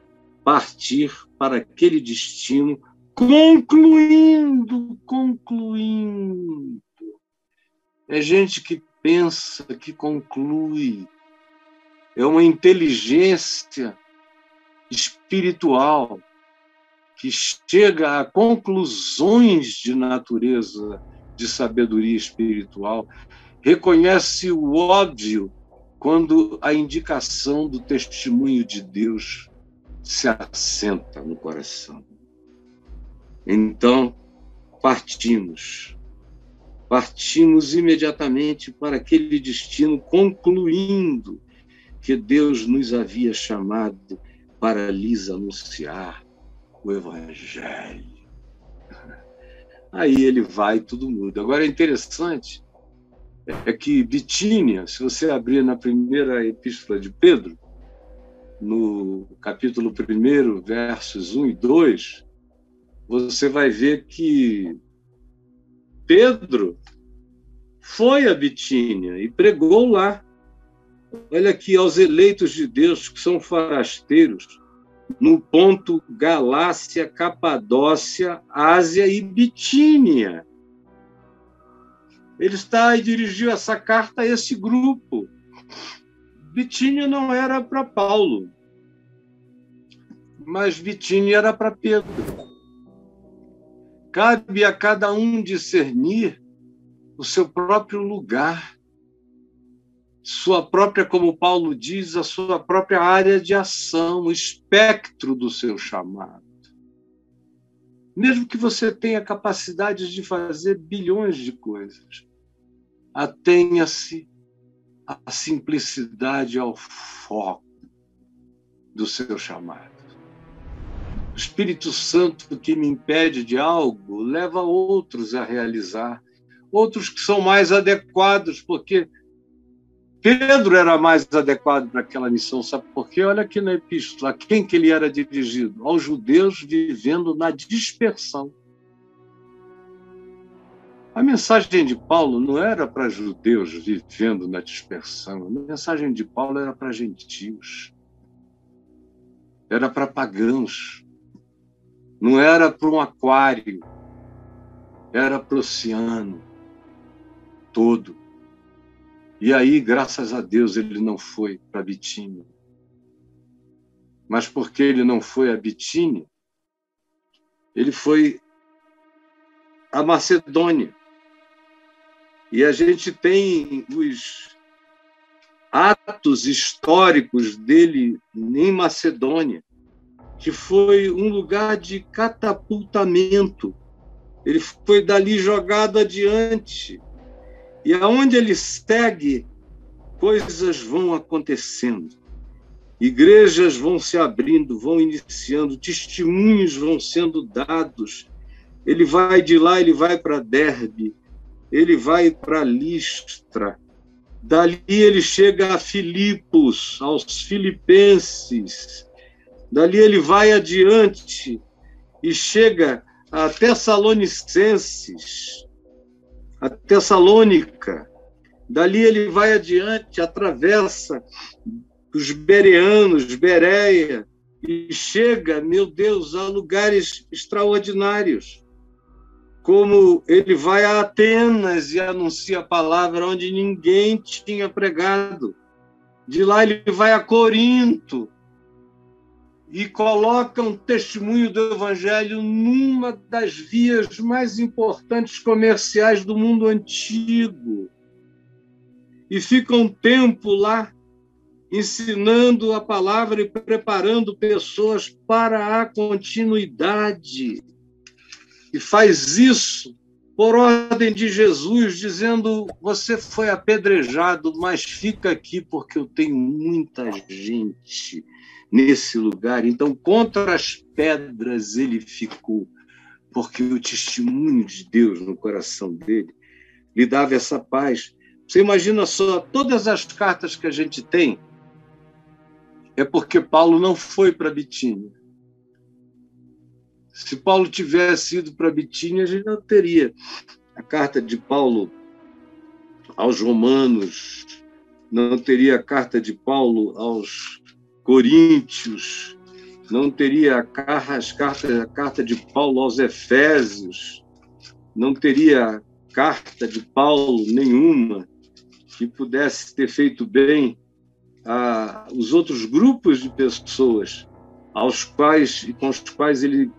partir para aquele destino, concluindo, concluindo. É gente que pensa, que conclui. É uma inteligência espiritual que chega a conclusões de natureza de sabedoria espiritual, reconhece o óbvio quando a indicação do testemunho de Deus se assenta no coração. Então, partimos. Partimos imediatamente para aquele destino, concluindo que Deus nos havia chamado para lhes anunciar o Evangelho. Aí ele vai tudo muda. Agora é interessante é que Bitínia, se você abrir na primeira epístola de Pedro, no capítulo 1, versos 1 e 2, você vai ver que Pedro foi a Bitínia e pregou lá. Olha aqui, aos eleitos de Deus que são forasteiros, no ponto Galácia, Capadócia, Ásia e Bitínia. Ele está e dirigiu essa carta a esse grupo. Bitínia não era para Paulo, mas Bitínia era para Pedro. Cabe a cada um discernir o seu próprio lugar, sua própria, como Paulo diz, a sua própria área de ação, o espectro do seu chamado. Mesmo que você tenha capacidade de fazer bilhões de coisas, atenha-se à simplicidade, ao foco do seu chamado. O Espírito Santo que me impede de algo leva outros a realizar, outros que são mais adequados, porque Pedro era mais adequado para aquela missão, sabe por quê? Olha aqui na epístola, a quem que ele era dirigido? Aos judeus vivendo na dispersão. A mensagem de Paulo não era para judeus vivendo na dispersão, a mensagem de Paulo era para gentios, era para pagãos, não era para um aquário, era para o oceano todo. E aí, graças a Deus, ele não foi para Bitínia. Mas porque ele não foi a Bitínia, ele foi a Macedônia. E a gente tem os atos históricos dele em Macedônia, que foi um lugar de catapultamento. Ele foi dali jogado adiante e aonde ele segue, coisas vão acontecendo. Igrejas vão se abrindo, vão iniciando, testemunhos vão sendo dados. Ele vai de lá, ele vai para Derbe, ele vai para Listra. Dali ele chega a Filipos, aos filipenses. Dali ele vai adiante e chega a Tessalonicenses a Tessalônica. Dali ele vai adiante, atravessa os Bereanos, Bereia, e chega, meu Deus, a lugares extraordinários. Como ele vai a Atenas e anuncia a palavra onde ninguém tinha pregado. De lá ele vai a Corinto, e colocam testemunho do Evangelho numa das vias mais importantes comerciais do mundo antigo. E ficam um tempo lá ensinando a palavra e preparando pessoas para a continuidade. E faz isso por ordem de Jesus, dizendo: Você foi apedrejado, mas fica aqui porque eu tenho muita gente nesse lugar. Então, contra as pedras ele ficou, porque o testemunho de Deus no coração dele lhe dava essa paz. Você imagina só, todas as cartas que a gente tem é porque Paulo não foi para Bitínia. Se Paulo tivesse ido para Bitínia, a gente não teria a carta de Paulo aos Romanos, não teria a carta de Paulo aos Coríntios, não teria a carta, a carta de Paulo aos Efésios, não teria carta de Paulo nenhuma que pudesse ter feito bem a os outros grupos de pessoas aos quais e com os quais ele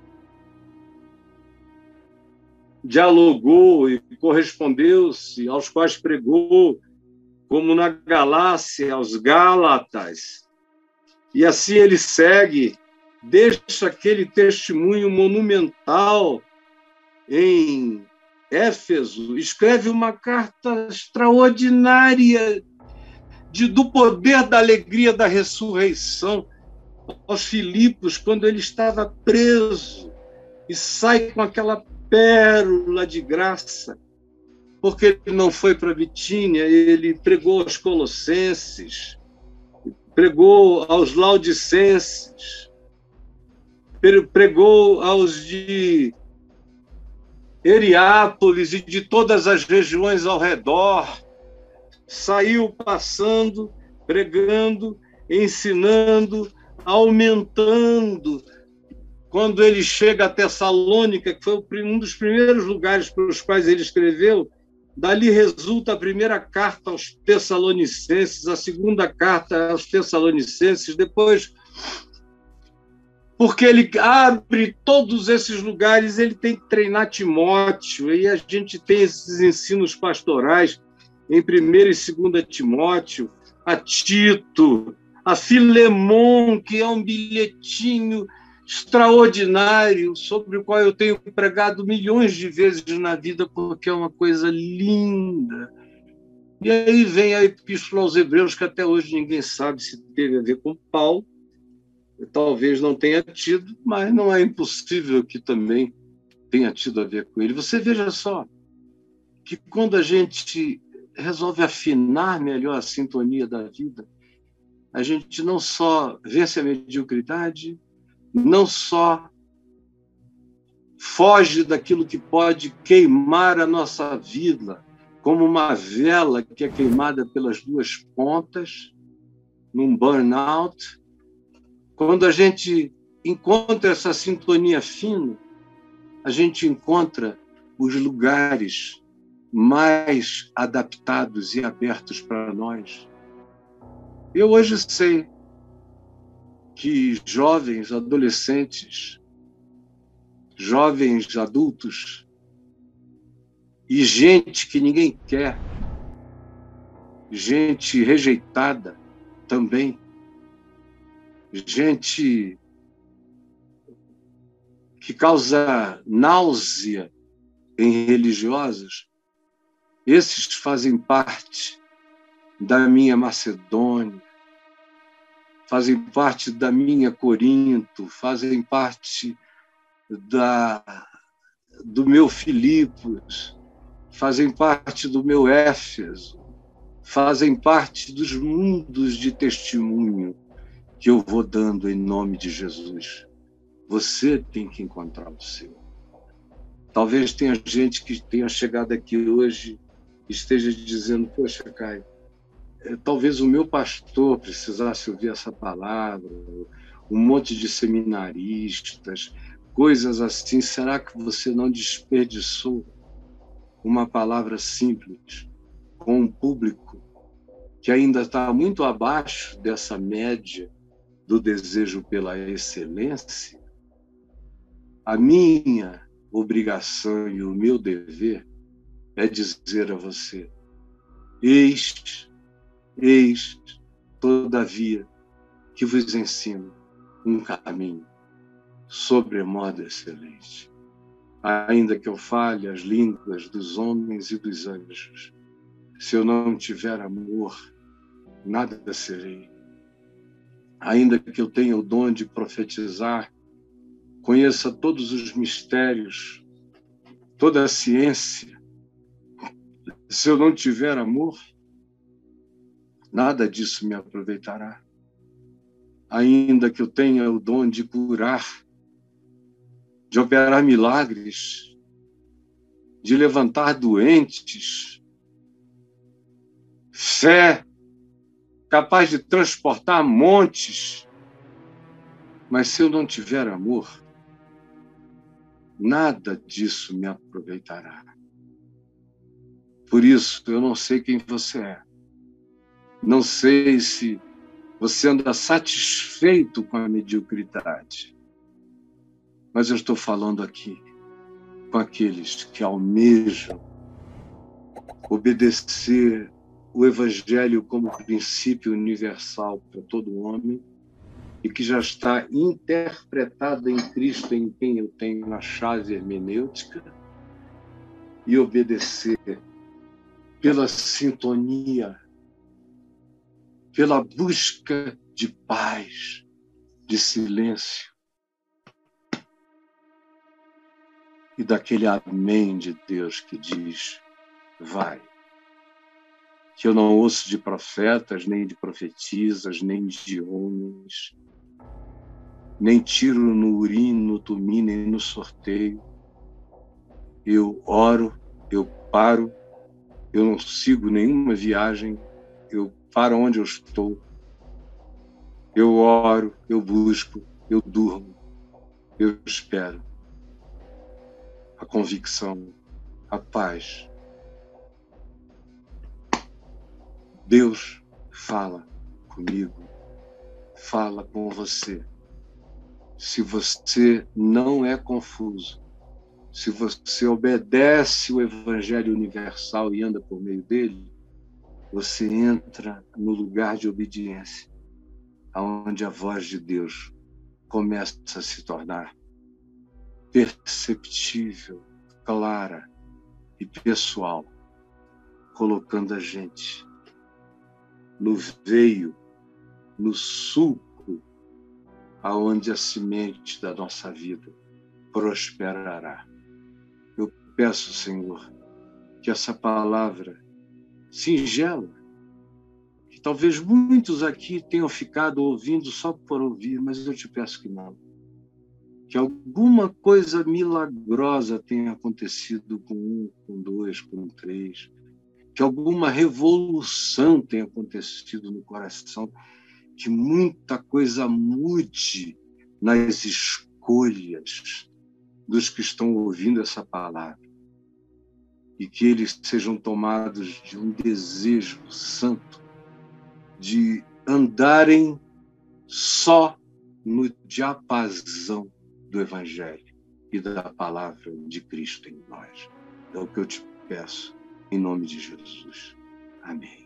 dialogou e correspondeu-se, aos quais pregou, como na Galácia, aos Gálatas. E assim ele segue, deixa aquele testemunho monumental em Éfeso, escreve uma carta extraordinária de, do poder da alegria da ressurreição aos Filipos, quando ele estava preso, e sai com aquela pérola de graça, porque ele não foi para Bitínia, ele pregou aos Colossenses, pregou aos Laudicenses, pregou aos de Eriápolis e de todas as regiões ao redor, saiu passando, pregando, ensinando, aumentando. Quando ele chega a Tessalônica, que foi um dos primeiros lugares para os quais ele escreveu, dali resulta a primeira carta aos Tessalonicenses, a segunda carta aos Tessalonicenses, depois porque ele abre todos esses lugares, ele tem que treinar Timóteo, e a gente tem esses ensinos pastorais em 1 e 2 Timóteo, a Tito, a Filemon, que é um bilhetinho extraordinário, sobre o qual eu tenho pregado milhões de vezes na vida, porque é uma coisa linda. E aí vem a Epístola aos Hebreus, que até hoje ninguém sabe se teve a ver com Paulo, talvez não tenha tido, mas não é impossível que também tenha tido a ver com ele. Você veja só que quando a gente resolve afinar melhor a sintonia da vida, a gente não só vence a mediocridade, não só foge daquilo que pode queimar a nossa vida, como uma vela que é queimada pelas duas pontas, num burnout. Quando a gente encontra essa sintonia fina, a gente encontra os lugares mais adaptados e abertos para nós. Eu hoje sei que jovens, adolescentes, jovens adultos e gente que ninguém quer, gente rejeitada também, gente que causa náusea em religiosos, esses fazem parte da minha Macedônia, fazem parte da minha Corinto, fazem parte da, do meu Filipos, fazem parte do meu Éfeso, fazem parte dos mundos de testemunho que eu vou dando em nome de Jesus. Você tem que encontrar o seu. Talvez tenha gente que tenha chegado aqui hoje e esteja dizendo: Poxa, Caio, talvez o meu pastor precisasse ouvir essa palavra, um monte de seminaristas, coisas assim. Será que você não desperdiçou uma palavra simples com um público que ainda está muito abaixo dessa média do desejo pela excelência? A minha obrigação e o meu dever é dizer a você: eis Eis, todavia, que vos ensino um caminho sobremodo excelente. Ainda que eu fale as línguas dos homens e dos anjos, se eu não tiver amor, nada serei. Ainda que eu tenha o dom de profetizar, conheça todos os mistérios, toda a ciência, se eu não tiver amor, nada disso me aproveitará. Ainda que eu tenha o dom de curar, de operar milagres, de levantar doentes, fé capaz de transportar montes. Mas se eu não tiver amor, nada disso me aproveitará. Por isso, eu não sei quem você é. Não sei se você anda satisfeito com a mediocridade. Mas eu estou falando aqui com aqueles que almejam obedecer o Evangelho como princípio universal para todo homem e que já está interpretada em Cristo, em quem eu tenho a chave hermenêutica, e obedecer pela sintonia, pela busca de paz, de silêncio, e daquele amém de Deus que diz: vai. Que eu não ouço de profetas, nem de profetisas, nem de homens, nem tiro no urim, no tumim, nem no sorteio. Eu oro, eu paro, eu não sigo nenhuma viagem, eu paro onde eu estou. Eu oro, eu busco, eu durmo, eu espero. A convicção, a paz. Deus fala comigo, fala com você se você não é confuso, se você obedece o Evangelho universal e anda por meio dele, você entra no lugar de obediência, aonde a voz de Deus começa a se tornar perceptível, clara e pessoal, colocando a gente no veio, no sul aonde a semente da nossa vida prosperará. Eu peço, Senhor, que essa palavra singela, que talvez muitos aqui tenham ficado ouvindo só por ouvir, mas eu te peço que não. Que alguma coisa milagrosa tenha acontecido com um, com dois, com três, que alguma revolução tenha acontecido no coração. Que muita coisa mude nas escolhas dos que estão ouvindo essa palavra e que eles sejam tomados de um desejo santo de andarem só no diapasão do Evangelho e da palavra de Cristo em nós. É o que eu te peço, em nome de Jesus. Amém.